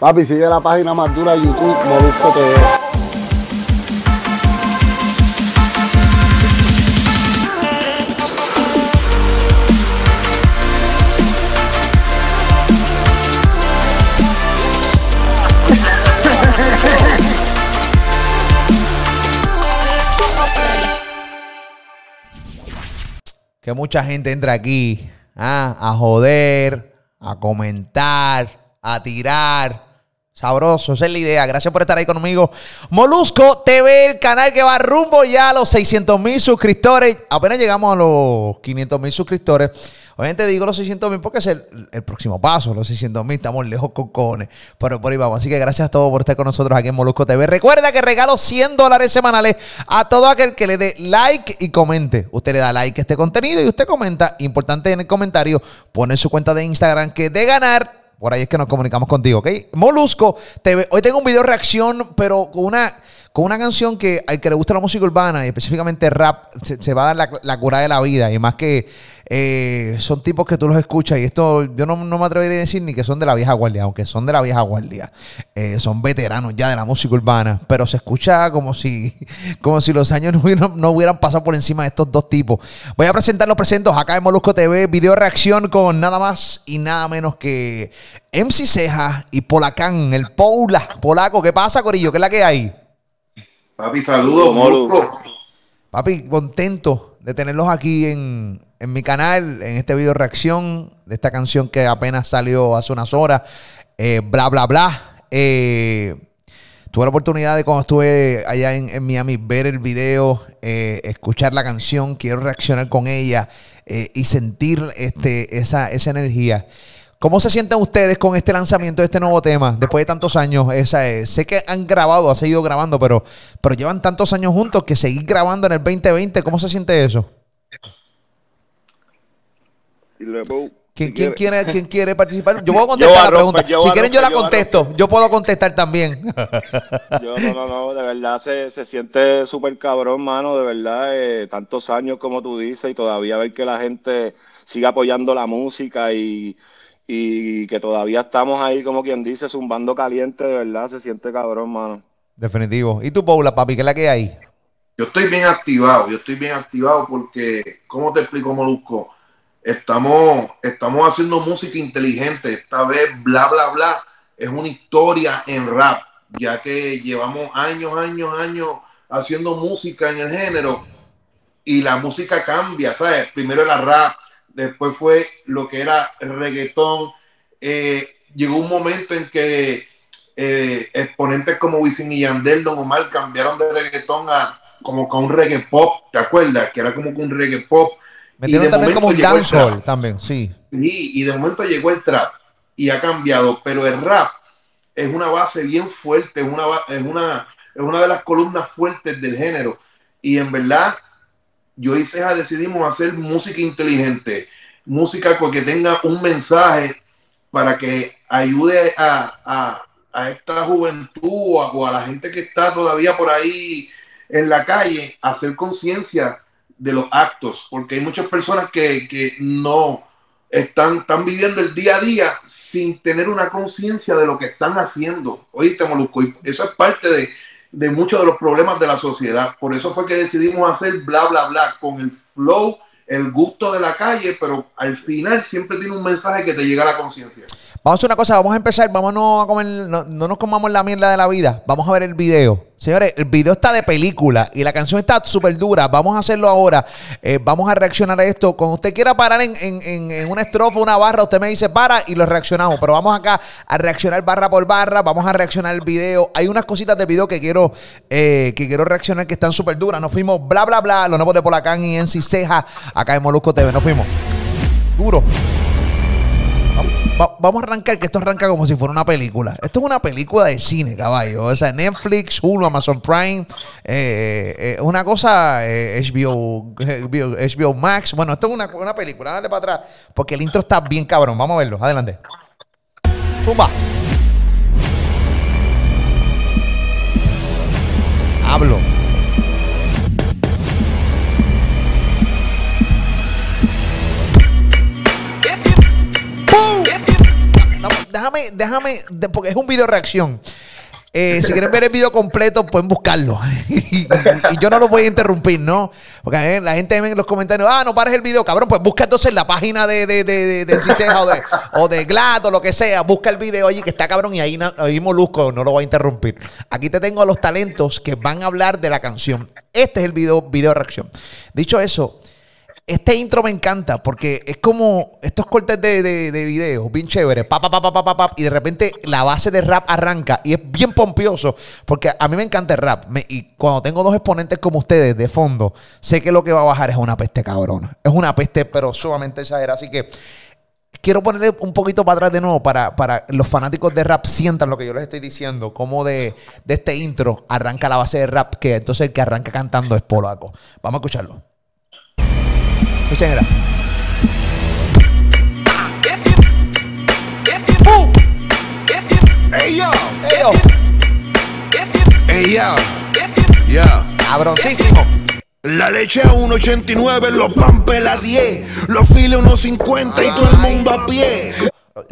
Papi, sigue la página más dura de YouTube, Molusco TV. Que mucha gente entra aquí ah, a joder, a comentar, a tirar. Sabroso, esa es la idea. Gracias por estar ahí conmigo. Molusco TV, el canal que va rumbo ya a los 600 mil suscriptores. Apenas llegamos a los 500 mil suscriptores. Obviamente digo los 600 mil porque es el, el próximo paso, los 600 mil. Estamos lejos con cojones, pero por ahí vamos. Así que gracias a todos por estar con nosotros aquí en Molusco TV. Recuerda que regalo 100 dólares semanales a todo aquel que le dé like y comente. Usted le da like a este contenido y usted comenta. Importante en el comentario, pone su cuenta de Instagram que de ganar por ahí es que nos comunicamos contigo, ¿ok? Molusco TV. Hoy tengo un video reacción, pero con una, con una canción que al que le gusta la música urbana y específicamente rap, se, va a dar la, cura de la vida. Y más que eh, son tipos que tú los escuchas y esto yo no, me atrevería a decir ni que son de la vieja guardia, aunque son de la vieja guardia. Eh, son veteranos ya de la música urbana, pero se escucha como si, como si los años no hubieran, no hubieran pasado por encima de estos dos tipos. Voy a presentar los presentos acá en Molusco TV, video reacción con nada más y nada menos que MC Ceja y Polacán, el Poula, polaco. ¿Qué pasa, Corillo? ¿Qué es la que hay? Papi, saludos, Molusco. Papi, contento de tenerlos aquí en, en mi canal, en este video reacción de esta canción que apenas salió hace unas horas, eh, bla, bla, bla. Eh, tuve la oportunidad de cuando estuve allá en, en Miami ver el video, eh, escuchar la canción, quiero reaccionar con ella eh, y sentir este, esa, esa energía. ¿Cómo se sienten ustedes con este lanzamiento de este nuevo tema después de tantos años? Esa, sé que han grabado, ha seguido grabando, pero, pero llevan tantos años juntos que seguir grabando en el 2020, ¿cómo se siente eso? ¿Quién, quién, quiere, ¿Quién quiere participar? Yo puedo contestar la pregunta. Pues si quieren, yo la contesto. Yo puedo contestar también. Yo no, no, no. De verdad se, se siente súper cabrón, mano. De verdad, eh, tantos años como tú dices y todavía ver que la gente sigue apoyando la música y, y que todavía estamos ahí, como quien dice, zumbando caliente. De verdad, se siente cabrón, mano. Definitivo. ¿Y tú, Paula, papi? ¿Qué es la que hay? Yo estoy bien activado. Yo estoy bien activado porque, ¿cómo te explico, Molusco? Estamos, estamos haciendo música inteligente. Esta vez, bla, bla, bla, es una historia en rap, ya que llevamos años, años, años haciendo música en el género y la música cambia, ¿sabes? Primero era rap, después fue lo que era reggaetón. Eh, llegó un momento en que eh, exponentes como Wisin y Yandel, Don Omar cambiaron de reggaetón a como con un reggae pop, ¿te acuerdas? Que era como que un reggae pop. Metieron también como un dancehall también, sí. Sí, y de momento llegó el trap y ha cambiado, pero el rap es una base bien fuerte, es una, es una, es una de las columnas fuertes del género. Y en verdad, yo y Ceja decidimos hacer música inteligente, música que tenga un mensaje para que ayude a, a, esta juventud o a, o a la gente que está todavía por ahí en la calle a hacer conciencia de los actos, porque hay muchas personas que, que no están, están, viviendo el día a día sin tener una conciencia de lo que están haciendo. Oíste, Molusco, y eso es parte de, de, muchos de los problemas de la sociedad. Por eso fue que decidimos hacer bla, bla, bla, con el flow, el gusto de la calle, pero al final siempre tiene un mensaje que te llega a la conciencia. Vamos a hacer una cosa, vamos a empezar, vámonos a comer, no, no, nos comamos la mierda de la vida, vamos a ver el video. Señores, el video está de película y la canción está súper dura, vamos a hacerlo ahora, eh, vamos a reaccionar a esto. Cuando usted quiera parar en, en, en, una estrofa, una barra, usted me dice para y lo reaccionamos, pero vamos acá a reaccionar barra por barra, vamos a reaccionar el video. Hay unas cositas de video que quiero, eh, que quiero reaccionar que están súper duras. Nos fuimos bla, bla, bla, los nuevos de Polacán y en Ceja, acá en Molusco TV, nos fuimos. Duro. Va, vamos a arrancar, que esto arranca como si fuera una película. Esto es una película de cine, caballo. O sea, Netflix, Hulu, Amazon Prime. Eh, eh, una cosa, eh, HBO, HBO, HBO, Max. Bueno, esto es una, una, película. Dale para atrás, porque el intro está bien cabrón. Vamos a verlo. Adelante. Zumba. Hablo. Déjame déjame, porque es un video reacción. Eh, si quieren ver el video completo, pueden buscarlo. y, yo no lo voy a interrumpir, ¿no? Porque eh, la gente en los comentarios, ah, no pares el video, cabrón. Pues busca entonces la página de, de, de, de, Ciceja o de, o o lo que sea. Busca el video allí que está cabrón y ahí, ahí Molusco no lo voy a interrumpir. Aquí te tengo a los talentos que van a hablar de la canción. Este es el video, video reacción. Dicho eso, este intro me encanta porque es como estos cortes de, de, de videos, bien chévere, pa, pa, pa, pa, pa, pa, y de repente la base de rap arranca y es bien pompioso porque a mí me encanta el rap y cuando tengo dos exponentes como ustedes de fondo, sé que lo que va a bajar es una peste cabrona. Es una peste pero sumamente exagerada, así que quiero ponerle un poquito para atrás de nuevo para, para los fanáticos de rap sientan lo que yo les estoy diciendo, como de, de este intro arranca la base de rap, que entonces el que arranca cantando es Polaco. Vamos a escucharlo. Escuchen, era. ¡Uh! Hey yo, ¡Ey, yo! hey yo, yo. ¡Cabroncísimo! La leche a 1.89, los pampes a 10, los files 1.50 y todo el mundo a pie.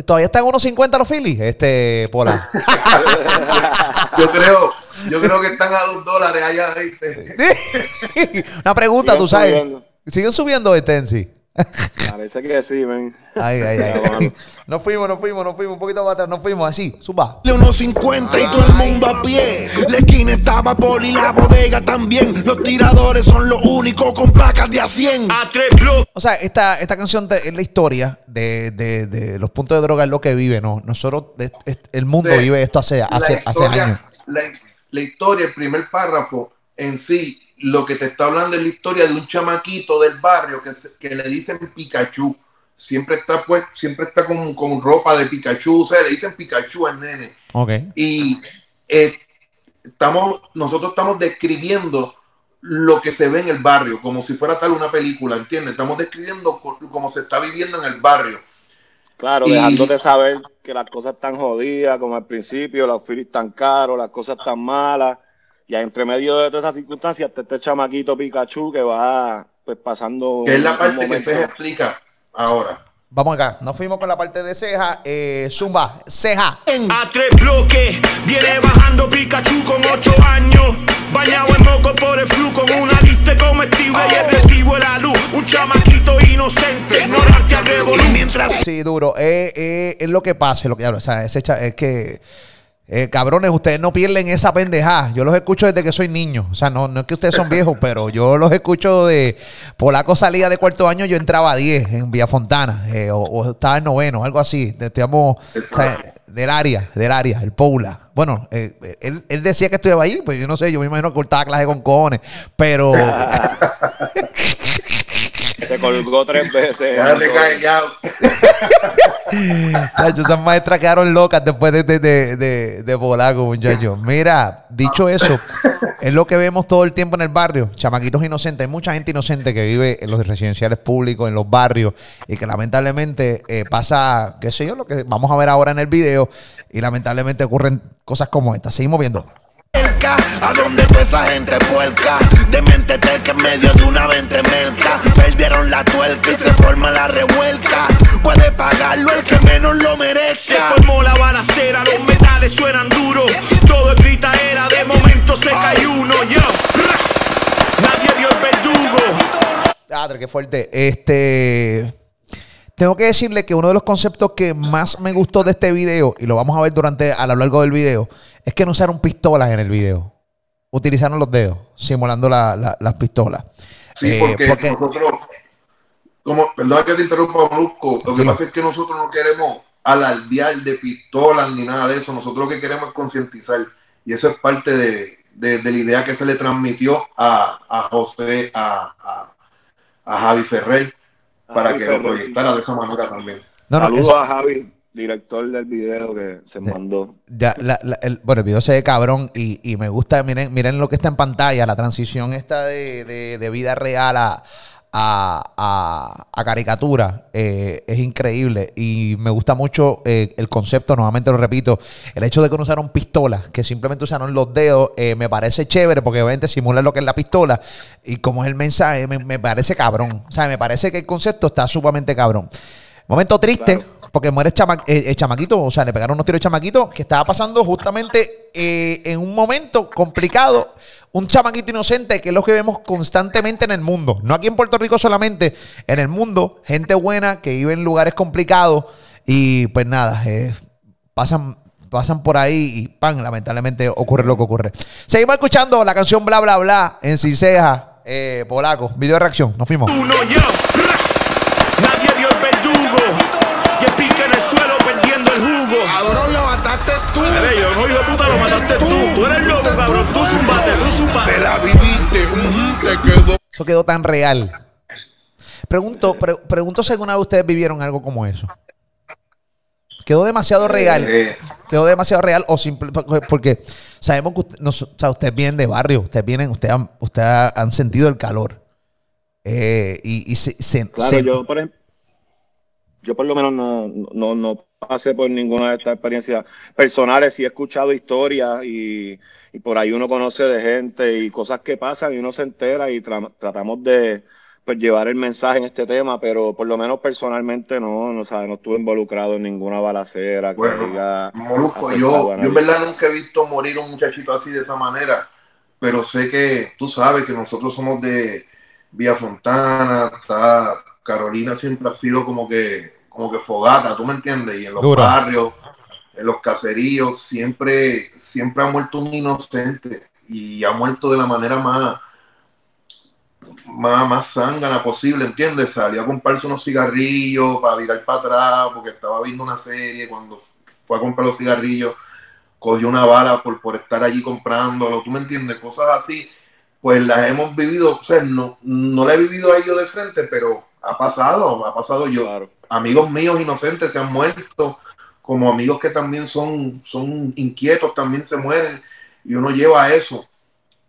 ¿Todavía están unos 50 los Phillies? Este, Pola. Yo creo, yo creo que están a dos dólares allá, ¿viste? Una pregunta, tú sabes. subiendo. ¿Siguen subiendo este en sí? Parece que sí, men. Ay, ay, ay. Nos fuimos, nos fuimos, nos fuimos un poquito para atrás, nos fuimos así, suba. De 1.50 y todo el mundo a pie. La esquina estaba poli, la bodega también. Los tiradores son los únicos con placas de a 100. A tres. O sea, esta, esta canción te- es la historia de, de- de los puntos de droga, es lo que vive, ¿no? Nosotros, es- es- el mundo De- vive esto hace, la hace, hace años. La, la historia, el primer párrafo en sí, lo que te está hablando es la historia de un chamaquito del barrio que, se- que le dicen Pikachu. Siempre está pues, siempre está con, con ropa de Pikachu, o sea, le dicen Pikachu al nene. Y eh, estamos, nosotros estamos describiendo lo que se ve en el barrio, como si fuera tal una película, ¿entiendes? Estamos describiendo cómo se está viviendo en el barrio. Claro, Y- dejándote saber que las cosas están jodidas, como al principio, los filis están caros, las cosas están malas. Y entre medio de todas esas circunstancias, está este chamaquito Pikachu que va pues pasando. Que es la parte que se explica ahora. Vamos acá. Nos fuimos con la parte de ceja. Eh, Zumba, ceja. A tres bloques, viene bajando Pikachu con 8 años. Bañado en moco por el flu con una lista comestible y el recibo de la luz. Un chamaquito inocente, ignorante al revolú. Mientras Sí, duro. Eh, eh, es lo que pasa, lo que hablo. O sea, ese cha- es que. Eh, cabrones, ustedes no pierden esa pendejada. Yo los escucho desde que soy niño. O sea, no, no es que ustedes son viejos, pero yo los escucho de. Polaco salía de cuarto año, yo entraba a 10 en Vía Fontana. eh, o, o estaba en noveno, algo así. Estamos. o sea, del área, del área, el Poula. Bueno, eh, él, él decía que estudiaba ahí, pues yo no sé, yo me imagino que cortaba clase con cojones. Pero. Se colgó tres veces. Déjate callado. Chacho, esas maestras quedaron locas después de, de, de, de, de Polaco, muchachos. Mira, dicho eso, es lo que vemos todo el tiempo en el barrio. Chamaquitos inocentes. Hay mucha gente inocente que vive en los residenciales públicos, en los barrios, y que lamentablemente eh, pasa, qué sé yo, lo que vamos a ver ahora en el video, y lamentablemente ocurren cosas como esta. Seguimos viendo. a donde toda esa gente puerca, de mente teca en medio de una vente melca. Perdieron la tuerca y se forma la revuelca. Puede pagarlo el que menos lo merezca. Se formó la balacera, los metales suenan duros. Todo es era de momento se cae uno. Yo, nadie vio el verdugo. Ah, qué fuerte. Este. Tengo que decirle que uno de los conceptos que más me gustó de este video, y lo vamos a ver durante a lo largo del video, es que no usaron pistolas en el video. Utilizaron los dedos, simulando la- la- las pistolas. Sí, Eh, porque, porque- nosotros, como, perdón que te interrumpa, Molusco, lo que pasa es que nosotros no queremos alardear de pistolas ni nada de eso, nosotros lo que queremos es concientizar, y eso es parte de, de- de la idea que se le transmitió a, a José, a, a, a Javi Ferrer, para Javi que lo Ferrer, proyectara de esa manera también. No, no, Saludos eso- a Javi, director del video que se mandó. ya, la- la- el, bueno, el video se ve cabrón y, y me gusta, miren, miren lo que está en pantalla, la transición esta de, de- de vida real a, a, a- a caricatura eh, es increíble y me gusta mucho eh, el concepto, nuevamente lo repito, el hecho de que no usaron pistolas, que simplemente usaron los dedos, eh, me parece chévere porque obviamente simula lo que es la pistola y como es el mensaje, me, me parece cabrón, o sea, me parece que el concepto está sumamente cabrón. Momento triste, Claro. porque muere el, chama- el chamaquito, o sea, le pegaron unos tiros al chamaquito que estaba pasando justamente eh, en un momento complicado. Un chamaquito inocente, que es lo que vemos constantemente en el mundo. No aquí en Puerto Rico solamente, en el mundo. Gente buena que vive en lugares complicados. Y pues nada, eh, pasan, pasan por ahí y pan, lamentablemente ocurre lo que ocurre. Seguimos escuchando la canción Bla Bla Bla en Ciseja, eh, polaco. Video de reacción. Nos fuimos. Tú zumbate, tú zumbate. Te la viviste, ujú, te quedó. Eso quedó tan real. Pregunto, pre- pregunto si alguna vez ustedes vivieron algo como eso. Quedó demasiado real. Eh, Quedó demasiado real o simple porque sabemos que usted, nos- o sea, ustedes vienen de barrio, ustedes vienen, ustedes han, ustedes han sentido el calor. Eh, y, y se, se- Claro, se- yo por ejemplo, yo por lo menos no, no, no pasé por ninguna de estas experiencias personales, sí he escuchado historias y, y por ahí uno conoce de gente y cosas que pasan y uno se entera y tra- tratamos de pues, llevar el mensaje en este tema, pero por lo menos personalmente no, no, sabe, no estuve involucrado en ninguna balacera que Bueno, diga Molusco, yo, yo en verdad nunca he visto morir un muchachito así de esa manera, pero sé que tú sabes que nosotros somos de Vía Fontana, está, Carolina siempre ha sido como que, como que fogata, ¿tú me entiendes? Y en los barrios, en los caseríos, siempre, siempre ha muerto un inocente y ha muerto de la manera más, más, más zángana posible, ¿entiendes? Salió a comprarse unos cigarrillos para virar para atrás porque estaba viendo una serie cuando fue a comprar los cigarrillos, cogió una bala por, por estar allí comprándolo, ¿tú me entiendes? Cosas así, pues las hemos vivido, o sea, no, no la he vivido a ellos de frente, pero ha pasado, ha pasado yo. Claro. Amigos míos inocentes se han muerto, como amigos que también son, son inquietos, también se mueren, y uno lleva eso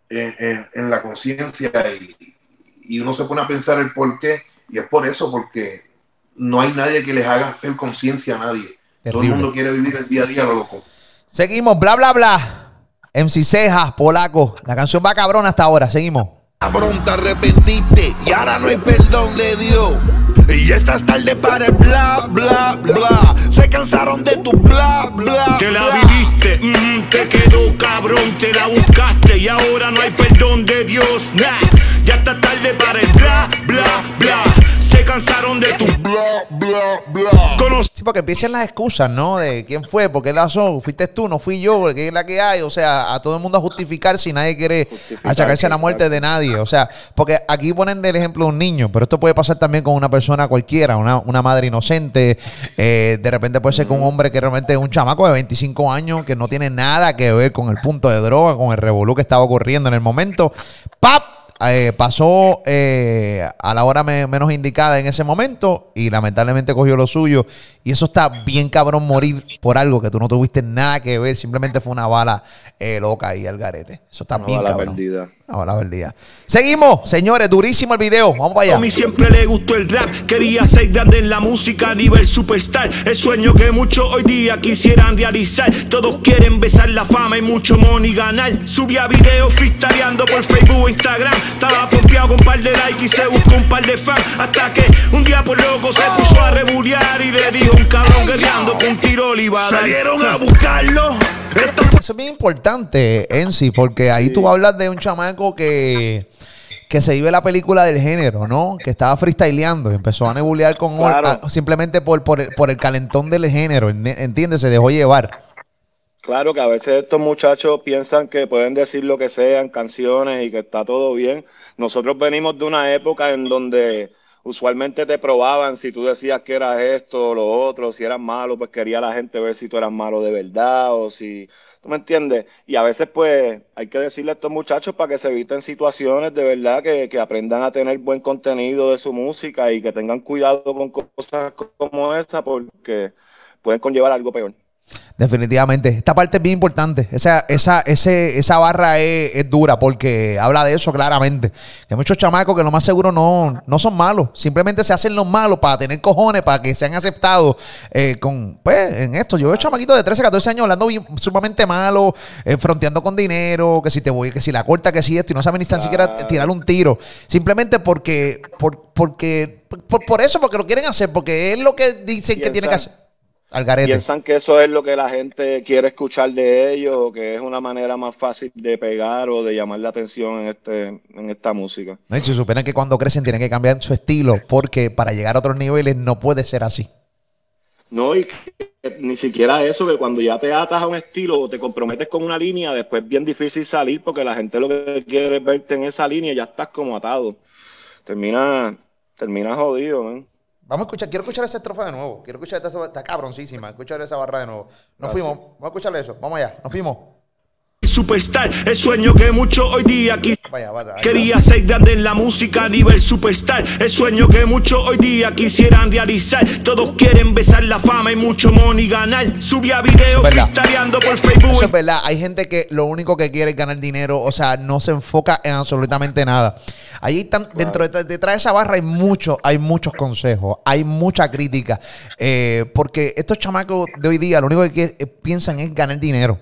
en, en- en la conciencia y, y uno se pone a pensar el por qué, y es por eso, porque no hay nadie que les haga hacer conciencia a nadie. Todo el mundo quiere vivir el día a día, lo loco. Seguimos, bla, bla, bla. MC Cejas, polaco. La canción va cabrona hasta ahora. Seguimos. Cabrón, te arrepentiste y ahora no hay perdón le dio. Y ya estás tarde para el bla, bla, bla. Se cansaron de tu bla, bla. Te la viviste, mm, te quedó cabrón, te la buscaste y ahora no hay perdón de Dios. Nah. Ya estás tarde para el bla, bla, bla. Se cansaron de tu bla, bla, Sí, porque empiezan las excusas, ¿no? De quién fue, por qué la pasó, fuiste tú, no fui yo, qué es la que hay. O sea, a todo el mundo a justificar si nadie quiere achacarse a la muerte de nadie. O sea, porque aquí ponen del ejemplo de un niño, pero esto puede pasar también con una persona cualquiera, una, una madre inocente. eh, de repente puede ser con un hombre que realmente es un chamaco de 25 años que no tiene nada que ver con el punto de droga, con el revolú que estaba ocurriendo en el momento. ¡Pap! Eh, pasó eh, a la hora me- menos indicada en ese momento y lamentablemente cogió lo suyo. Y eso está bien cabrón morir por algo que tú no tuviste nada que ver, simplemente fue una bala eh, loca ahí al garete. Eso está Una bien bala cabrón. perdida. Una bala perdida. Seguimos, señores, durísimo el video. Vamos para A allá. mí siempre le gustó el rap, quería ser grande en la música a nivel superstar. El sueño que muchos hoy día quisieran realizar. Todos quieren besar la fama y mucho money ganar. Subía videos freestyleando por Facebook o Instagram. Estaba pompeado con un par de likes y se buscó un par de fans. Hasta que un día por loco se puso a rebulear y le dijo un cabrón guerreando con un tiro le iba a dar. Salieron a buscarlo. Eso es bien importante, Ensi, porque ahí tú hablas de un chamaco que, que se vive la película del género, ¿no? Que estaba freestyleando y empezó a nebulear con Claro. a- simplemente por, por, el, por el calentón del género, ent- ¿entiendes? Se dejó llevar. Claro que a veces estos muchachos piensan que pueden decir lo que sea en canciones y que está todo bien. Nosotros venimos de una época en donde usualmente te probaban si tú decías que eras esto o lo otro, si eras malo, pues quería la gente ver si tú eras malo de verdad o si, ¿tú me entiendes? Y a veces pues hay que decirle a estos muchachos para que se eviten situaciones de verdad, que, que aprendan a tener buen contenido de su música y que tengan cuidado con cosas como esa porque pueden conllevar algo peor. Definitivamente. Esta parte es bien importante. Esa, esa, ese, esa barra es, es dura porque habla de eso claramente. Que hay muchos chamacos que lo más seguro no, no son malos. Simplemente se hacen los malos para tener cojones, para que sean aceptados eh, con, pues, en esto. Yo veo chamaquitos de 13, 14 años hablando bien, sumamente malo, eh, fronteando con dinero, que si te voy, que si la corta, que si esto, y no saben ni tan siquiera tirar un tiro. Simplemente porque, por, porque, por, por eso, porque lo quieren hacer, porque es lo que dicen que tiene que hacer. Al garete. Piensan que eso es lo que la gente quiere escuchar de ellos o que es una manera más fácil de pegar o de llamar la atención en, este, en esta música. No, y se supone que cuando crecen tienen que cambiar su estilo porque para llegar a otros niveles no puede ser así. No, y que ni siquiera eso, que cuando ya te atas a un estilo o te comprometes con una línea, después es bien difícil salir porque la gente lo que quiere es verte en esa línea y ya estás como atado. Termina, termina jodido, man. Vamos a escuchar, quiero escuchar esa estrofa de nuevo. Quiero escuchar esta, está cabroncísima. Escuchar esa barra de nuevo. Nos fuimos, vamos a escucharle eso. Vamos allá, nos fuimos. Superstar, el sueño que muchos hoy día Vaya, vaya, ahí Quería ser grande en la música a nivel superstar. El sueño que muchos hoy día quisieran realizar. Todos quieren besar la fama y mucho money ganar. Subía videos freestyleando por Eso es Facebook. verdad. Hay gente que lo único que quiere es ganar dinero, o sea, no se enfoca en absolutamente nada. Ahí están, dentro de, detrás de esa barra hay mucho, hay muchos consejos, hay mucha crítica. eh, porque estos chamacos de hoy día lo único que, que- piensan es ganar dinero.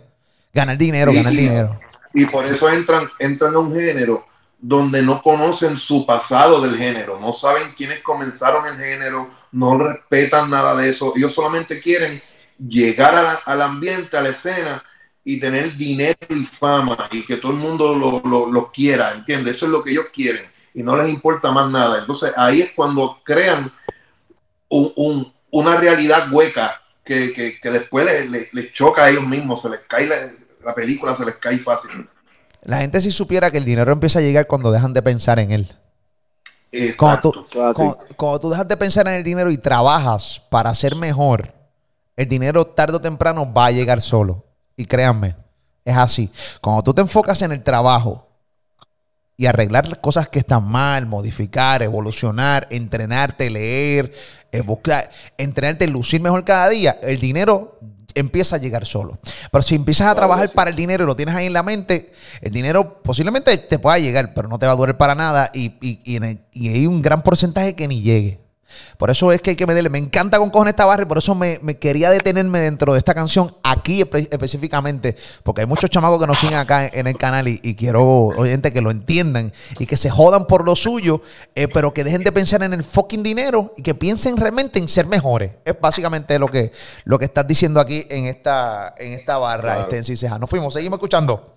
Ganar dinero, Sí, ganar y- dinero. Y por eso entran, entran a un género donde no conocen su pasado del género, no saben quiénes comenzaron el género, no respetan nada de eso. Ellos solamente quieren llegar a la- al ambiente, a la escena y tener dinero y fama y que todo el mundo lo, lo- lo quiera, ¿entiendes? Eso es lo que ellos quieren y no les importa más nada. Entonces ahí es cuando crean un- un- una realidad hueca que, que- que después les, les- les choca a ellos mismos, se les cae la, la película, se les cae fácil. La gente si supiera que el dinero empieza a llegar cuando dejan de pensar en él. Cuando Exacto. tú, así. cuando, cuando tú dejas de pensar en el dinero y trabajas para ser mejor, el dinero tarde o temprano va a llegar solo. Y créanme, es así. Cuando tú te enfocas en el trabajo y arreglar las cosas que están mal, modificar, evolucionar, entrenarte, leer, eh, buscar, entrenarte, lucir mejor cada día, el dinero empieza a llegar solo. Pero si empiezas a trabajar para el dinero y lo tienes ahí en la mente, el dinero posiblemente te pueda llegar, pero no te va a durar para nada y, y- y el- y hay un gran porcentaje que ni llegue. Por eso es que hay que meterle. Me encanta con cojones esta barra y por eso me, me quería detenerme dentro de esta canción aquí espe- específicamente. Porque hay muchos chamacos que nos siguen acá en, en el canal y, y quiero, oyente, que lo entiendan y que se jodan por lo suyo, eh, pero que dejen de pensar en el fucking dinero y que piensen realmente en ser mejores. Es básicamente lo que, lo que estás diciendo aquí en esta, en esta barra, Claro. este en Ciseja. Nos fuimos, seguimos escuchando.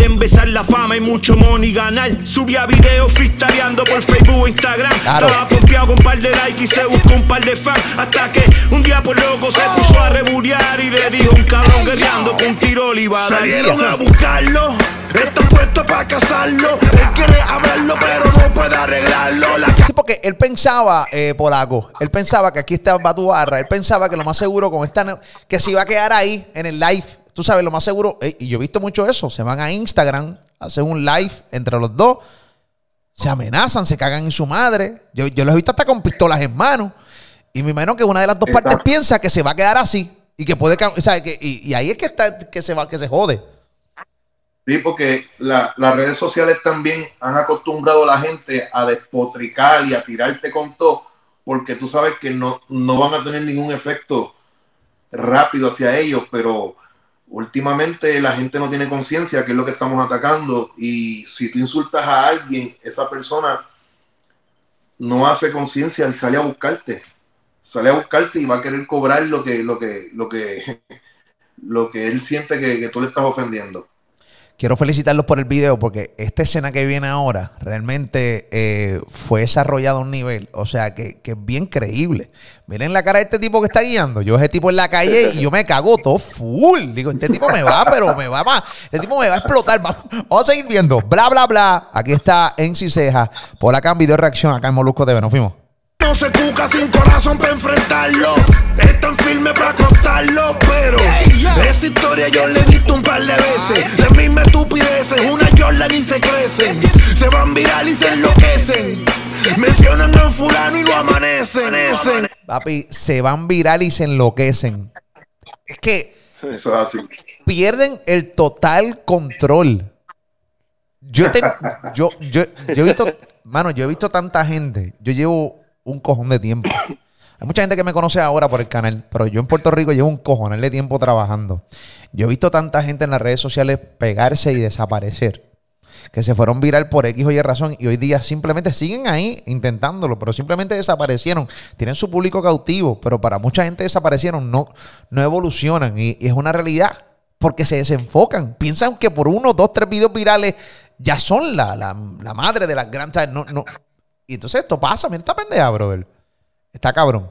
Quieren besar la fama y mucho money ganar. Subía videos freestyleando por Facebook e Instagram. Claro. Estaba pompeado con un par de likes y se buscó un par de fans. Hasta que un día por loco se puso a rebulear y le dijo un cabrón guerreando con un tiro le iba a dar. Salieron a buscarlo. Están puestos para casarlo. Él quiere hablarlo, pero no puede arreglarlo. La Sí, porque él pensaba, eh, Polaco, él pensaba que aquí estaba tu barra, él pensaba que lo más seguro con esta, que se iba a quedar ahí en el live, tú sabes, lo más seguro, y yo he visto mucho eso, se van a Instagram, hacen un live entre los dos, se amenazan, se cagan en su madre, yo, yo los he visto hasta con pistolas en mano, y me imagino que una de las dos Exacto. partes piensa que se va a quedar así, y que puede, o sea, que, y, y ahí es que está, que se va, que se jode. Sí, porque la- las redes sociales también han acostumbrado a la gente a despotricar y a tirarte con todo, porque tú sabes que no, no van a tener ningún efecto rápido hacia ellos, pero últimamente la gente no tiene conciencia que es lo que estamos atacando y si tú insultas a alguien, esa persona no hace conciencia y sale a buscarte, sale a buscarte y va a querer cobrar lo que, lo que, lo que, lo que él siente que, que tú le estás ofendiendo. Quiero felicitarlos por el video porque esta escena que viene ahora realmente eh, fue desarrollada a un nivel, o sea, que, que es bien creíble. Miren la cara de este tipo que está guiando. Yo ese tipo en la calle y yo me cago todo full. Digo, este tipo me va, pero me va más. Este tipo me va a explotar. Va- Vamos a seguir viendo. Bla, bla, bla. Aquí está en Ciseja. Por acá en video reacción, acá en Molusco TV. Nos fuimos. No se cuca sin corazón para enfrentarlo. Están firmes para contarlo, pero esa historia yo le he visto un par de veces. De misma estupideces, una Jordan y se crecen. Se van viral y se enloquecen. Mencionan a fulano y lo amanecen. Papi, se van viral y se enloquecen. Es que Eso es así. pierden el total control. Yo, te- yo, yo, yo he visto, mano, yo he visto tanta gente. Yo llevo un cojón de tiempo. Hay mucha gente que me conoce ahora por el canal, pero yo en Puerto Rico llevo un cojonal de tiempo trabajando. Yo he visto tanta gente en las redes sociales pegarse y desaparecer. Que se fueron viral por X o Y razón y hoy día simplemente siguen ahí intentándolo, pero simplemente desaparecieron. Tienen su público cautivo, pero para mucha gente desaparecieron, no, no evolucionan y, y es una realidad porque se desenfocan. Piensan que por uno, dos, tres videos virales ya son la, la, la madre de las grandes. No, no. Y entonces esto pasa. Mira esta pendeja, brother. Está cabrón.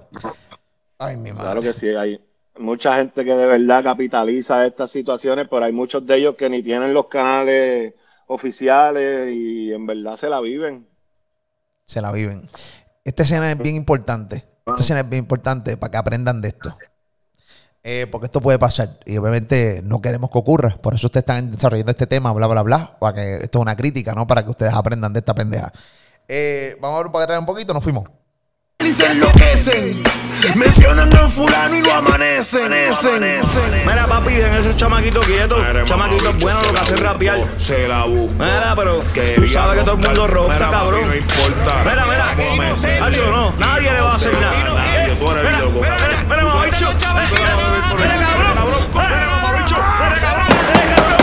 Ay, mi madre. Claro que sí, hay mucha gente que de verdad capitaliza estas situaciones, pero hay muchos de ellos que ni tienen los canales oficiales y en verdad se la viven. Se la viven. Esta escena es bien importante. Esta escena es bien importante para que aprendan de esto. Eh, porque esto puede pasar. Y obviamente no queremos que ocurra. Por eso ustedes están desarrollando este tema, bla, bla, bla. Para que esto es una crítica, ¿no? Para que ustedes aprendan de esta pendeja. Eh, vamos a ver para atrás un poquito, nos fuimos. Y se enloquecen. Mencionan a fulano y lo amanecen. Mira, papi, den ese chamaquito quieto. Chamaquito es bueno lo que hace es rapear. Se la busca. Mira, pero tú sabes que todo el mundo rompe, cabrón. No importa. Mira, mira. Hacho, no, nadie le va a hacer nada. Mira, mira, mira, mira, mamabicho. Mira, mira, cabrón. Mira, mamabicho. Mira, cabrón. Mira, cabrón.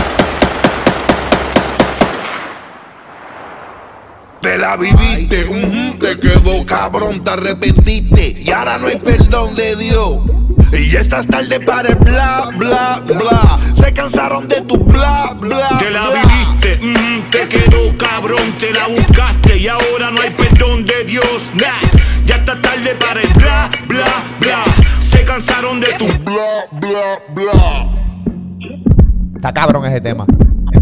Te la viviste, ujú, te quedó cabrón, te arrepentiste y ahora no hay perdón de Dios. Y ya estás tarde para el bla, bla, bla. Se cansaron de tu bla, bla. Te la bla. viviste, mm, te quedó cabrón, te la buscaste y ahora no hay perdón de Dios, nah. Ya está tarde para el bla, bla, bla. Se cansaron de tu Bla, bla, bla. Está cabrón ese tema.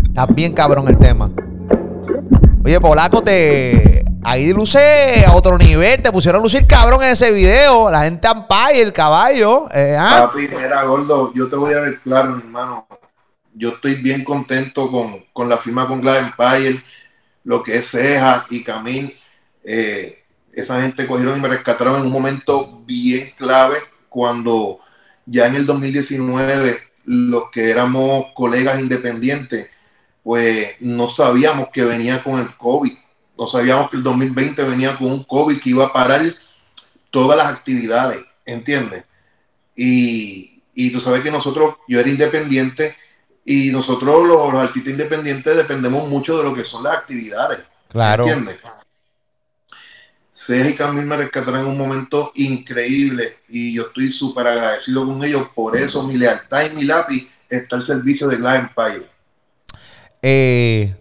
Está bien cabrón el tema. Oye, Polaco, te. Ahí luce a otro nivel. Te pusieron a lucir cabrón en ese video. La gente ampay, el caballo. eh, ah. Papi, mira, gordo, yo te voy a ver claro, hermano. Yo estoy bien contento con, con la firma con Glad Empire, lo que es Ceja y Camil. Eh, esa gente cogieron y me rescataron en un momento bien clave cuando ya en el 2019 los que éramos colegas independientes, pues no sabíamos que venía con el COVID. No sabíamos que el 2020 venía con un COVID que iba a parar todas las actividades, ¿entiendes? Y, y tú sabes que nosotros, yo era independiente y nosotros los, los artistas independientes dependemos mucho de lo que son las actividades. Claro. ¿Entiendes? Y Camil me rescataron en un momento increíble y yo estoy súper agradecido con ellos. Por eso mi lealtad y mi lápiz está al servicio de Glad Empire. Eh,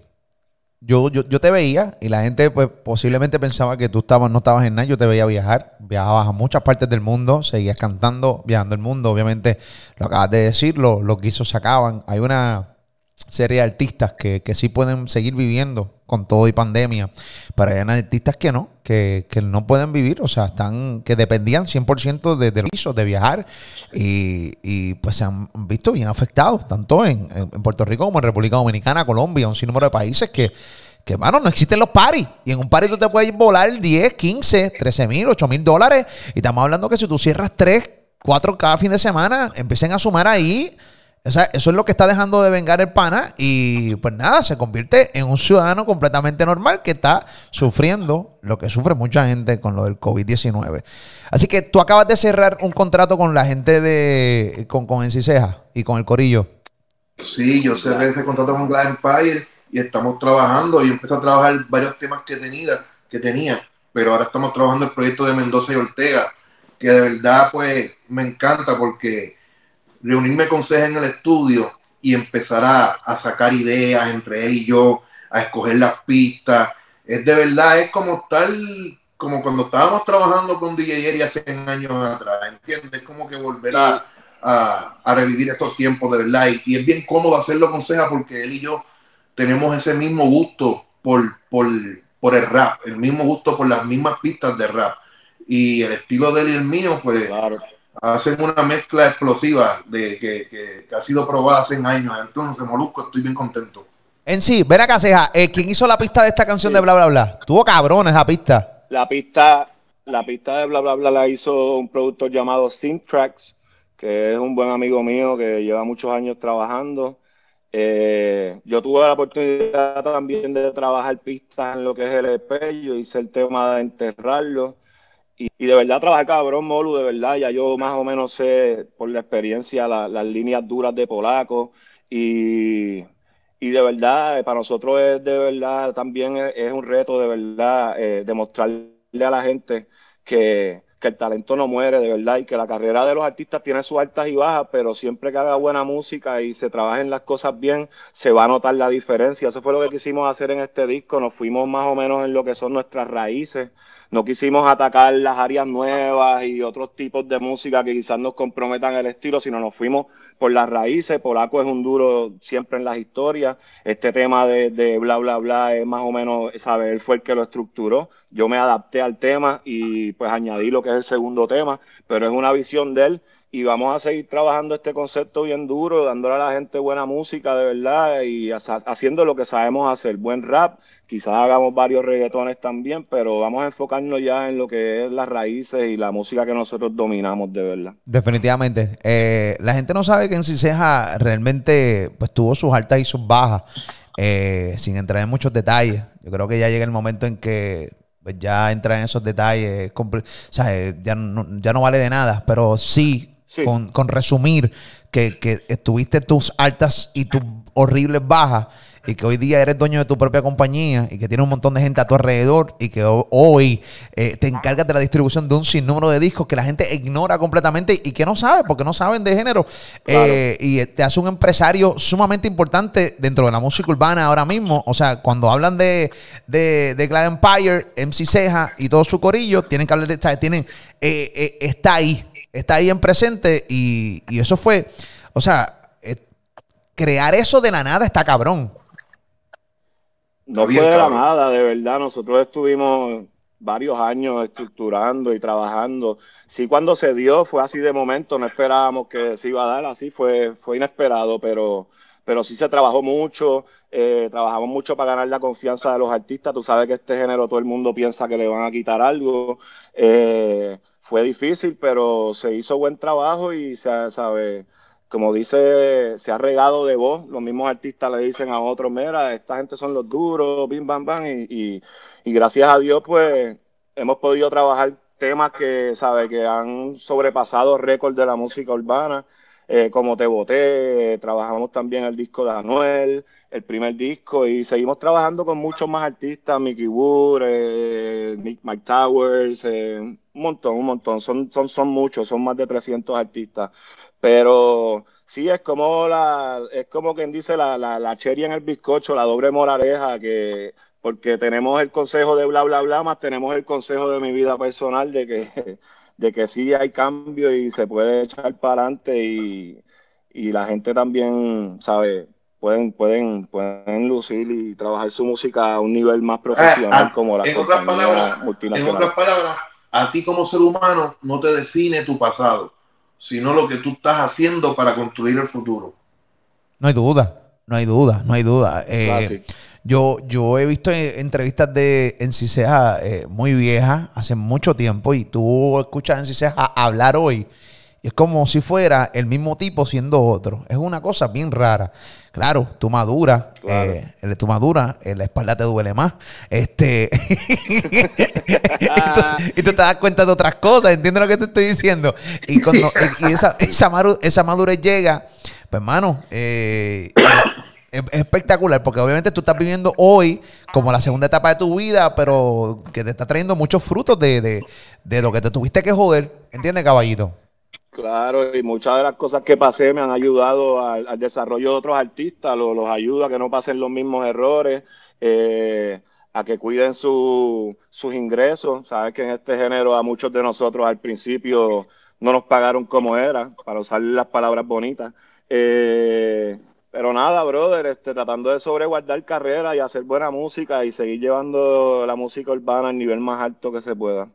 yo, yo, yo te veía y la gente pues posiblemente pensaba que tú estabas, no estabas en nada. Yo te veía viajar, viajabas a muchas partes del mundo, seguías cantando, viajando el mundo. Obviamente, lo acabas de decir, lo- los guisos se acaban. Hay una serie de artistas que, que sí pueden seguir viviendo con todo y pandemia, pero hay artistas que no, que, que no pueden vivir, o sea, están que dependían 100% de, de los guisos, de viajar y, y, pues se han visto bien afectados, tanto en- en Puerto Rico como en República Dominicana, Colombia, un sinnúmero de países que, que mano, no existen los paris. Y en un pari tú te puedes volar 10, 15, 13 mil, 8 mil dólares. Y estamos hablando que si tú cierras 3, 4 cada fin de semana, empiecen a sumar ahí. Eso es lo que está dejando de vengar el pana. Y pues nada, se convierte en un ciudadano completamente normal que está sufriendo lo que sufre mucha gente con lo del COVID-19. Así que tú acabas de cerrar un contrato con la gente de. con, con Enciseja y con el Corillo. Sí, yo cerré ese contrato con Glad Empire y estamos trabajando. y empecé a trabajar varios temas que tenía, que tenía, pero ahora estamos trabajando el proyecto de Mendoza y Ortega, que de verdad pues me encanta porque reunirme con Ceja en el estudio y empezar a, sacar ideas entre él y yo, a escoger las pistas, es de verdad, es como tal, como cuando estábamos trabajando con DJ Eri hace años atrás, ¿entiendes? Es como que volver a, revivir esos tiempos de verdad. Y, es bien cómodo hacerlo con Ceja porque él y yo tenemos ese mismo gusto por, por, por el rap, el mismo gusto por las mismas pistas de rap. Y el estilo de él y el mío, pues Claro. Hacen una mezcla explosiva de que, que- que ha sido probada hace años. Entonces, Molusco, estoy bien contento. En sí, ven acá, Ceja. eh, ¿Quién hizo la pista de esta canción de bla bla bla? Tuvo cabrón esa pista. La pista, la pista de bla bla bla la hizo un productor llamado Syntrax, que es un buen amigo mío que lleva muchos años trabajando. Eh, yo tuve la oportunidad también de trabajar pistas en lo que es el EP, yo hice el tema de enterrarlo. Y, y de verdad trabajar cabrón, Molu, de verdad, ya yo más o menos sé por la experiencia la- las líneas duras de polaco y, y de verdad, eh, para nosotros es de verdad, también es, es un reto de verdad eh, demostrarle a la gente que, que el talento no muere, de verdad, y que la carrera de los artistas tiene sus altas y bajas, pero siempre que haga buena música y se trabajen las cosas bien, se va a notar la diferencia. Eso fue lo que quisimos hacer en este disco, nos fuimos más o menos en lo que son nuestras raíces. No quisimos atacar las áreas nuevas y otros tipos de música que quizás nos comprometan el estilo, sino nos fuimos por las raíces. Polaco es un duro siempre en las historias. Este tema de, de bla, bla, bla es más o menos, ¿sabes? Él fue el que lo estructuró. Yo me adapté al tema y pues añadí lo que es el segundo tema, pero es una visión de él y vamos a seguir trabajando este concepto bien duro, dándole a la gente buena música de verdad y haciendo lo que sabemos hacer, buen rap, quizás hagamos varios reggaetones también, pero vamos a enfocarnos ya en lo que es las raíces y la música que nosotros dominamos de verdad. Definitivamente. Eh, la gente no sabe que en Ciceja realmente pues, tuvo sus altas y sus bajas, eh, sin entrar en muchos detalles. Yo creo que ya llega el momento en que pues, ya entrar en esos detalles, o sea, eh, ya, ya no vale de nada, pero sí, Sí. Con, con resumir que, que estuviste tus altas y tus horribles bajas y que hoy día eres dueño de tu propia compañía y que tienes un montón de gente a tu alrededor y que ho- hoy eh, te encargas de la distribución de un sinnúmero de discos que la gente ignora completamente y que no sabe porque no saben de género Eh, y eh, te hace un empresario sumamente importante dentro de la música urbana ahora mismo. O sea, cuando hablan de, de, de Glad Empire, MC Ceja y todo su corillo, tienen que hablar de, tienen, eh, eh, está ahí, está ahí en presente y, y eso fue, o sea, eh, crear eso de la nada está cabrón. No bien, fue de la cabrón. nada, de verdad. Nosotros estuvimos varios años estructurando y trabajando. Sí, cuando se dio fue así de momento, no esperábamos que se iba a dar así, fue, fue inesperado, pero, pero sí se trabajó mucho, eh, trabajamos mucho para ganar la confianza de los artistas. Tú sabes que este género todo el mundo piensa que le van a quitar algo. Eh, fue difícil, pero se hizo buen trabajo y se sabe como dice, se ha regado de voz. Los mismos artistas le dicen a otros, mira, esta gente son los duros, bim, bam, bam. Y, y, y gracias a Dios, pues, hemos podido trabajar temas que, sabe, que han sobrepasado récord de la música urbana. Eh, como Te Boté, trabajamos también el disco de Anuel, el primer disco, y seguimos trabajando con muchos más artistas, Mickey Wood, eh, Nick Mike Towers, eh, un montón, un montón, son, son, son muchos, son más de 300 artistas. Pero sí, es como la, es como quien dice la, la, la cherry en el bizcocho, la doble moraleja, que porque tenemos el consejo de bla bla bla, más tenemos el consejo de mi vida personal de que, de que sí hay cambio y se puede echar para adelante y, y la gente también, ¿sabe? Pueden, pueden, pueden lucir y trabajar su música a un nivel más profesional Ah, como las en otras palabras, en otras palabras, a ti como ser humano no te define tu pasado, sino lo que tú estás haciendo para construir el futuro. No hay duda, no hay duda, no hay duda. Eh, Ah, yo, yo he visto entrevistas de Enciseja eh, muy viejas, hace mucho tiempo, y tú escuchas a Enciseja hablar hoy, y es como si fuera el mismo tipo siendo otro. Es una cosa bien rara. Claro, tú maduras, Claro. eh, el- tú maduras, eh, la espalda te duele más. Este, y, tú, y tú te das cuenta de otras cosas, ¿entiendes lo que te estoy diciendo? Y cuando y, y esa, esa, maru- esa madurez llega, pues hermano, eh, es, es espectacular, porque obviamente tú estás viviendo hoy como la segunda etapa de tu vida, pero que te está trayendo muchos frutos de, de, de lo que te tuviste que joder, ¿entiendes, caballito? Claro, y muchas de las cosas que pasé me han ayudado al, desarrollo de otros artistas, lo- los, ayuda a que no pasen los mismos errores, eh, a que cuiden su- sus ingresos. Sabes que en este género a muchos de nosotros al principio no nos pagaron como era, para usar las palabras bonitas. Eh, pero nada, brother, este, tratando de sobreguardar carrera y hacer buena música y seguir llevando la música urbana al nivel más alto que se pueda.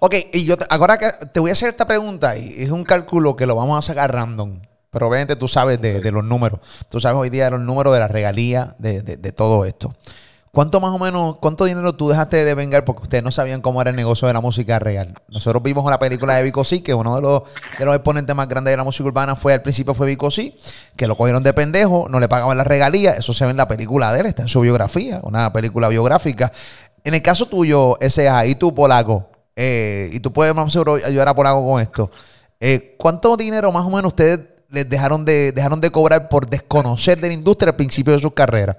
Ok, y yo ahora que te voy a hacer esta pregunta, y es un cálculo que lo vamos a sacar random, pero obviamente tú sabes de, de los números, tú sabes hoy día los números de la regalía de, de- de todo esto. ¿Cuánto más o menos, cuánto dinero tú dejaste de vengar porque ustedes no sabían cómo era el negocio de la música real? Nosotros vimos una película de Vico que uno de los, exponentes más grandes de la música urbana fue al principio fue Vico que lo cogieron de pendejo, no le pagaban las regalías, eso se ve en la película de él, está en su biografía, una película biográfica. En el caso tuyo, S.A. y tú, Polaco, eh, y tú puedes más seguro ayudar a Polaco con esto, eh, ¿cuánto dinero más o menos ustedes les dejaron de, dejaron de cobrar por desconocer de la industria al principio de sus carreras?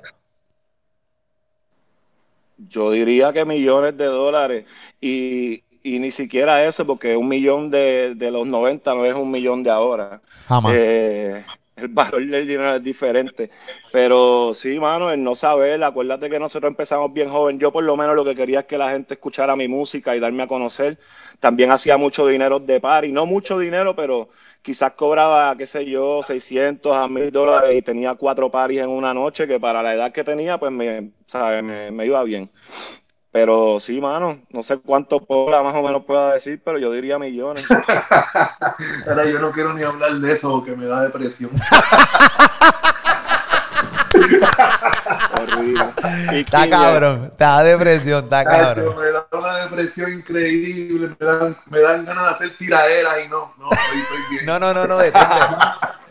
Yo diría que millones de dólares y, y ni siquiera eso, porque un millón de, de, los 90 no es un millón de ahora. Jamás. Eh, el valor del dinero es diferente. Pero sí, mano, el no saber, acuérdate que nosotros empezamos bien joven. Yo por lo menos lo que quería es que la gente escuchara mi música y darme a conocer. También hacía mucho dinero de par y no mucho dinero, pero quizás cobraba, qué sé yo, 600 a 1000 dólares y tenía cuatro paris en una noche, que para la edad que tenía, pues me, ¿sabes? me, me iba bien. Pero sí, mano, no sé cuánto pobla más o menos pueda decir, pero yo diría millones. Ahora yo no quiero ni hablar de eso, que me da depresión. Horrible. Está cabrón, está depresión, está cabrón. me da una depresión increíble, me dan, me dan ganas de hacer tiraderas y no, no, estoy, estoy bien. No, no, no, no, detente.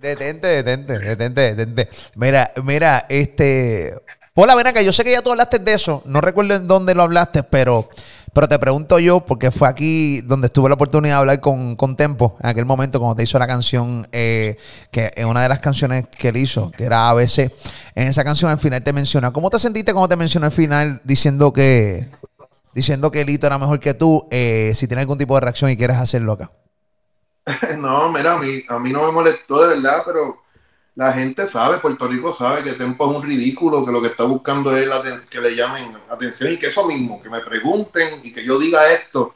Detente, detente, detente, detente. Mira, mira, este. Pola, ven acá, yo sé que ya tú hablaste de eso, no recuerdo en dónde lo hablaste, pero, pero te pregunto yo, porque fue aquí donde tuve la oportunidad de hablar con, con Tempo, en aquel momento cuando te hizo la canción, eh, que es una de las canciones que él hizo, que era ABC. En esa canción al final te menciona. ¿Cómo te sentiste cuando te mencionó al final diciendo que diciendo que Lito era mejor que tú? eh, si tienes algún tipo de reacción y quieres hacerlo acá. No, mira, a mí, a mí no me molestó de verdad, pero la gente sabe, Puerto Rico sabe que Tempo es un ridículo, que lo que está buscando es la que le llamen atención y que eso mismo, que me pregunten y que yo diga esto,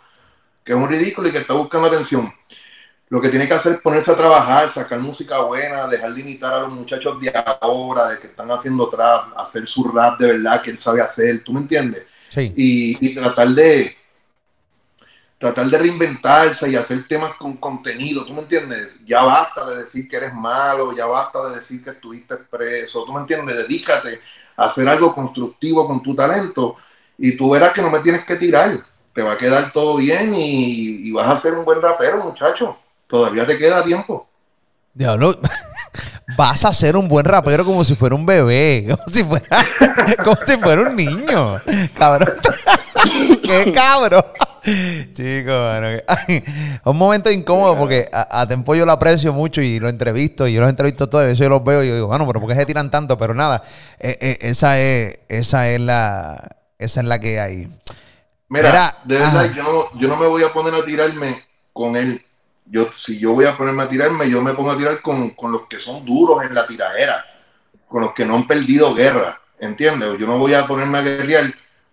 que es un ridículo y que está buscando atención. Lo que tiene que hacer es ponerse a trabajar, sacar música buena, dejar de imitar a los muchachos de ahora, de que están haciendo trap, hacer su rap de verdad que él sabe hacer, ¿tú me entiendes? Sí. y, y tratar de tratar de reinventarse y hacer temas con contenido, ¿tú me entiendes? Ya basta de decir que eres malo, ya basta de decir que estuviste preso, ¿tú me entiendes? Dedícate a hacer algo constructivo con tu talento y tú verás que no me tienes que tirar, te va a quedar todo bien y, vas a ser un buen rapero, muchacho. Todavía te queda tiempo. Diablo, vas a ser un buen rapero como si fuera un bebé, como si fuera, como si fuera un niño. Cabrón. Qué cabrón. Chico, mano. Ay, un momento incómodo porque a, a Tempo yo lo aprecio mucho y lo entrevisto y yo los entrevisto todos, veces yo los veo y yo digo, bueno, pero ¿por qué se tiran tanto? Pero nada, eh, eh, esa es, esa es la, esa es la que hay. Mira, de verdad, yo no, yo no me voy a poner a tirarme con él. Yo, si yo voy a ponerme a tirarme, yo me pongo a tirar con, con los que son duros en la tiradera, con los que no han perdido guerra, ¿entiendes? Yo no voy a ponerme a guerrear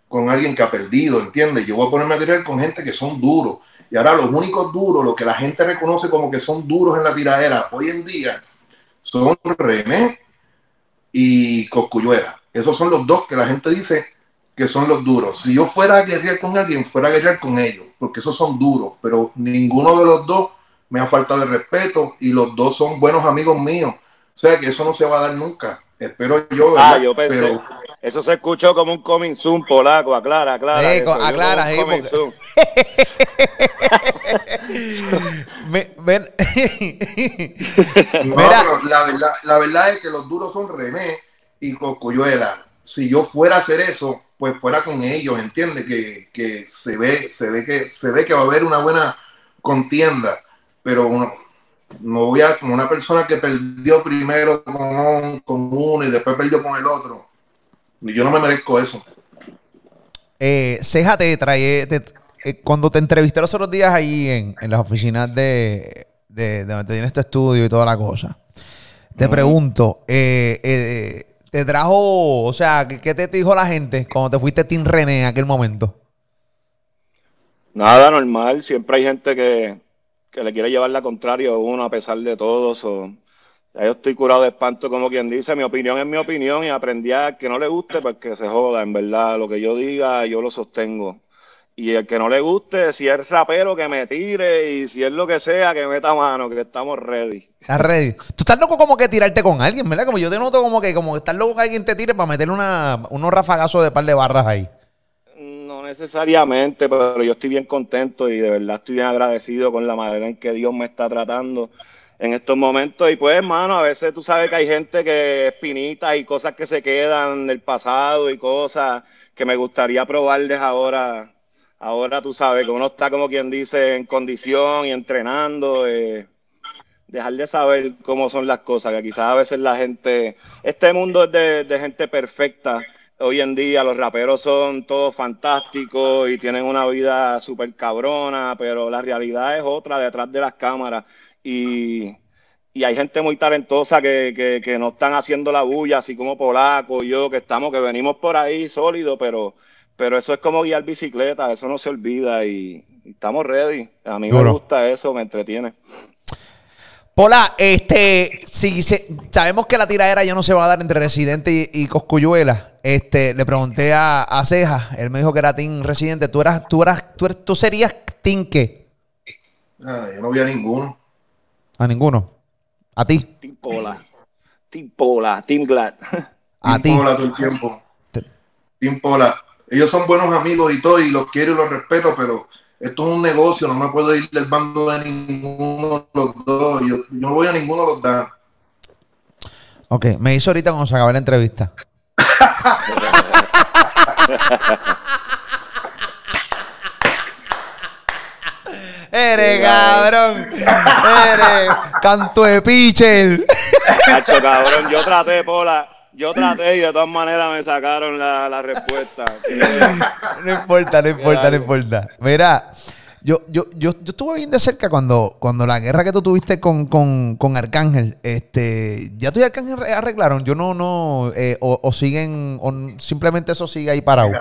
con alguien que ha perdido, ¿entiendes? Yo voy a ponerme a guerrear con gente que son duros. Y ahora los únicos duros, los que la gente reconoce como que son duros en la tiradera, hoy en día, son René y Coscuyuela. Esos son los dos que la gente dice que son los duros. Si yo fuera a guerrear con alguien, fuera a guerrear con ellos, porque esos son duros, pero ninguno de los dos me ha faltado de respeto y los dos son buenos amigos míos. O sea que eso no se va a dar nunca. Espero yo. Ah, ¿verdad? yo pensé. Pero Eso se escuchó como un coming soon polaco. Aclara, aclara. Sí, eso, yo aclara, como un sí, coming porque- soon. Me- ven- no, Mira, pero la, verdad, la verdad es que los duros son René y Coscuyuela. Si yo fuera a hacer eso, pues fuera con ellos, ¿entiendes? Que, que se ve, se ve que se ve que va a haber una buena contienda, pero uno, no voy a como una persona que perdió primero con, un- con uno y después perdió con el otro. Y Yo no me merezco eso. eh, Ceja te trae, te- eh, cuando te entrevisté los otros días ahí en, en las oficinas de, de, de donde tienes este estudio y toda la cosa, te pregunto, eh, eh, ¿te trajo, o sea, ¿qué, qué te dijo la gente cuando te fuiste Team René en aquel momento? Nada normal, siempre hay gente que, que le quiere llevar la contraria a uno a pesar de todo. so, ya yo estoy curado de espanto, como quien dice, mi opinión es mi opinión y aprendí a que no le guste, pues que se joda, en verdad, lo que yo diga yo lo sostengo. Y el que no le guste, si es rapero, que me tire. Y si es lo que sea, que meta mano, que estamos ready. ¿Estás ready? Tú estás loco como que tirarte con alguien, ¿verdad? Como yo te noto como que como estás loco que alguien te tire para meterle una, unos rafagazos de par de barras ahí. Necesariamente, pero yo estoy bien contento y de verdad estoy bien agradecido con la manera en que Dios me está tratando en estos momentos. Y pues, hermano, a veces tú sabes que hay gente que espinitas y cosas que se quedan del pasado y cosas que me gustaría probarles ahora. Ahora tú sabes que uno está como quien dice en condición y entrenando. Eh, dejar de saber cómo son las cosas, que quizás a veces la gente, este mundo es de, de gente perfecta. Hoy en día los raperos son todos fantásticos y tienen una vida súper cabrona, pero la realidad es otra detrás de las cámaras. Y, y hay gente muy talentosa que, que, que, no están haciendo la bulla, así como Polaco y yo, que estamos, que venimos por ahí sólidos, pero, pero eso es como guiar bicicleta, eso no se olvida y, y estamos ready. A mí Duro. me gusta eso, me entretiene. Pola, este, si se- sabemos que la tiradera ya no se va a dar entre Residente y, y Coscuyuela. Este, le pregunté a, a Ceja, él me dijo que era Team Residente. ¿Tú eras, tú eras, tú, eres- tú serías Team qué? Ah, yo no vi a ninguno. A ninguno. A ti. Team Pola, Team Pola, Team Glad. A Team ti. Pola todo el tiempo. Team Pola. Ellos son buenos amigos y todo, y los quiero y los respeto, pero esto es un negocio, no me puedo ir del bando de ninguno de los dos. Yo, yo no voy a ninguno de los dos. Ok, me hizo ahorita cuando se acabó la entrevista. Eres cabrón. Eres canto de pitcher. Cacho, cabrón, yo traté, Pola, yo traté y de todas maneras me sacaron la, la respuesta. No importa, no importa, no importa. Mira, yo, yo, yo, yo estuve bien de cerca cuando, cuando la guerra que tú tuviste con, con, con Arcángel, este, ya tú y Arcángel arreglaron, yo no, no, eh, o, o siguen, o simplemente eso sigue ahí parado.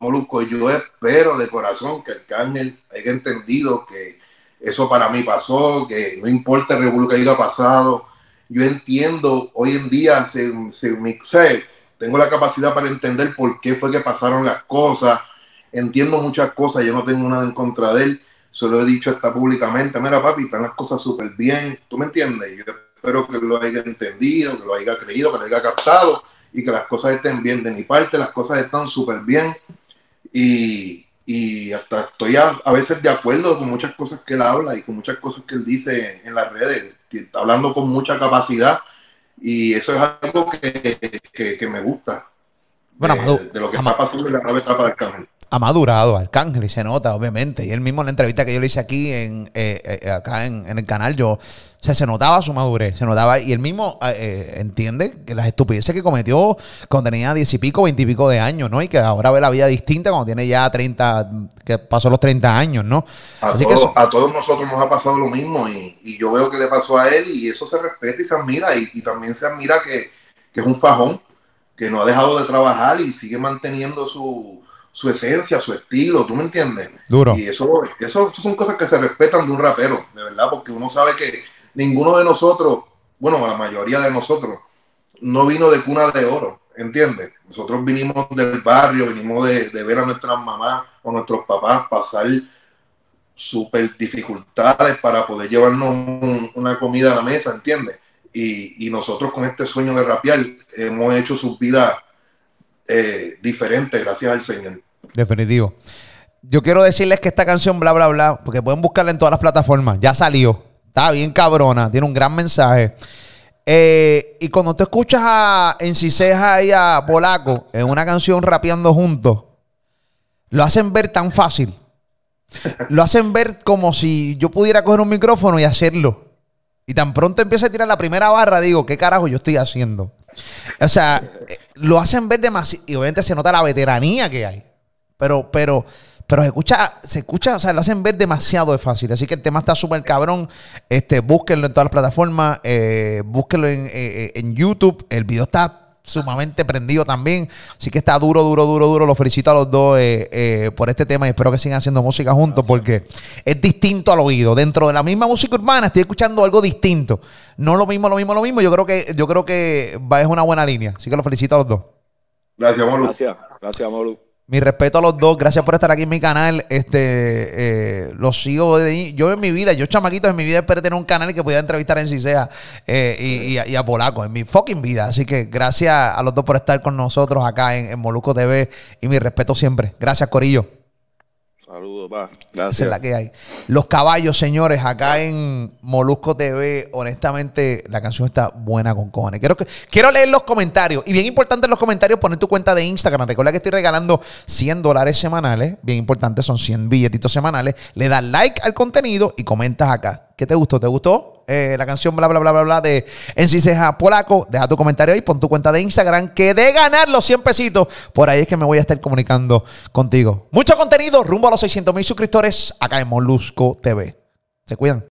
Molusco, yo espero de corazón que Arcángel haya entendido que eso para mí pasó, que no importa el revuelo que haya pasado. Yo entiendo, hoy en día se, se, me- tengo la capacidad para entender por qué fue que pasaron las cosas. Entiendo muchas cosas, yo no tengo nada en contra de él. Se lo he dicho hasta públicamente. Mira, papi, están las cosas súper bien. ¿Tú me entiendes? Yo espero que lo haya entendido, que lo haya creído, que lo haya captado y que las cosas estén bien. De mi parte, las cosas están súper bien y, y hasta estoy a, a veces de acuerdo con muchas cosas que él habla y con muchas cosas que él dice en las redes, hablando con mucha capacidad y eso es algo que, que, que me gusta Bueno, de, lo que está pasando en la nueva etapa del Arcángel. Ha madurado Arcángel y se nota, obviamente. Y él mismo en la entrevista que yo le hice aquí, en, eh, eh, acá en, en el canal, yo, o sea, se notaba su madurez, se notaba, y él mismo eh, eh, entiende que las estupideces que cometió cuando tenía diez y pico, veinte y pico de años, ¿no? Y que ahora ve la vida distinta cuando tiene ya 30, que pasó los 30 años, ¿no? A, Así que eso- a todos nosotros nos ha pasado lo mismo y, y yo veo que le pasó a él y eso se respeta y se admira y, y también se admira que, que es un fajón, que no ha dejado de trabajar y sigue manteniendo su, su esencia, su estilo, ¿tú me entiendes? Duro. Y eso, eso son cosas que se respetan de un rapero, de verdad, porque uno sabe que ninguno de nosotros, bueno, la mayoría de nosotros, no vino de cuna de oro, ¿entiendes? Nosotros vinimos del barrio, vinimos de, de ver a nuestras mamás o nuestros papás pasar super dificultades para poder llevarnos un- una comida a la mesa, ¿entiendes? Y, y nosotros con este sueño de rapear hemos hecho sus vidas eh, diferentes gracias al Señor. Definitivo. Yo quiero decirles que esta canción, bla, bla, bla, porque pueden buscarla en todas las plataformas. Ya salió. Está bien cabrona. Tiene un gran mensaje. Eh, y cuando tú escuchas a Enciseja y a Polaco en una canción rapeando juntos, lo hacen ver tan fácil. Lo hacen ver como si yo pudiera coger un micrófono y hacerlo. Y tan pronto empieza a tirar la primera barra, digo, ¿qué carajo yo estoy haciendo? O sea, lo hacen ver demasiado. Y obviamente se nota la veteranía que hay. Pero, pero, pero se escucha, se escucha, o sea, lo hacen ver demasiado de fácil. Así que el tema está súper cabrón. Este, búsquenlo en todas las plataformas. eh, búsquenlo en, eh, eh, en YouTube. El video está sumamente prendido también. Así que está duro, duro, duro, duro. Los felicito a los dos eh, eh, por este tema y espero que sigan haciendo música juntos porque es distinto al oído. Dentro de la misma música urbana estoy escuchando algo distinto. No lo mismo, lo mismo, lo mismo. Yo creo que, yo creo que va, es una buena línea. Así que los felicito a los dos. Gracias, Molu. Gracias, gracias, Molu. Mi respeto a los dos. Gracias por estar aquí en mi canal. Este, eh, los sigo de Yo en mi vida, yo chamaquito en mi vida esperé tener un canal que pudiera entrevistar en Cisea eh, y, a- y a Polaco en mi fucking vida. Así que gracias a los dos por estar con nosotros acá en, en Molusco TV y mi respeto siempre. Gracias, Corillo. Saludos, pa. Esa Gracias. es la que hay. Los caballos, señores, acá en Molusco TV, honestamente, la canción está buena con cojones. Quiero, que, quiero leer los comentarios. Y bien importante en los comentarios, poner tu cuenta de Instagram. Recuerda que estoy regalando 100 dólares semanales. Bien importante, son 100 billetitos semanales. Le das like al contenido y comentas acá. ¿Qué te gustó? ¿Te gustó eh, la canción bla, bla, bla, bla, bla de Enciseja Polaco? Deja tu comentario ahí, pon tu cuenta de Instagram. Que de ganar los 100 pesitos, por ahí es que me voy a estar comunicando contigo. Mucho contenido rumbo a los 600 mil suscriptores acá en Molusco TV. Se cuidan.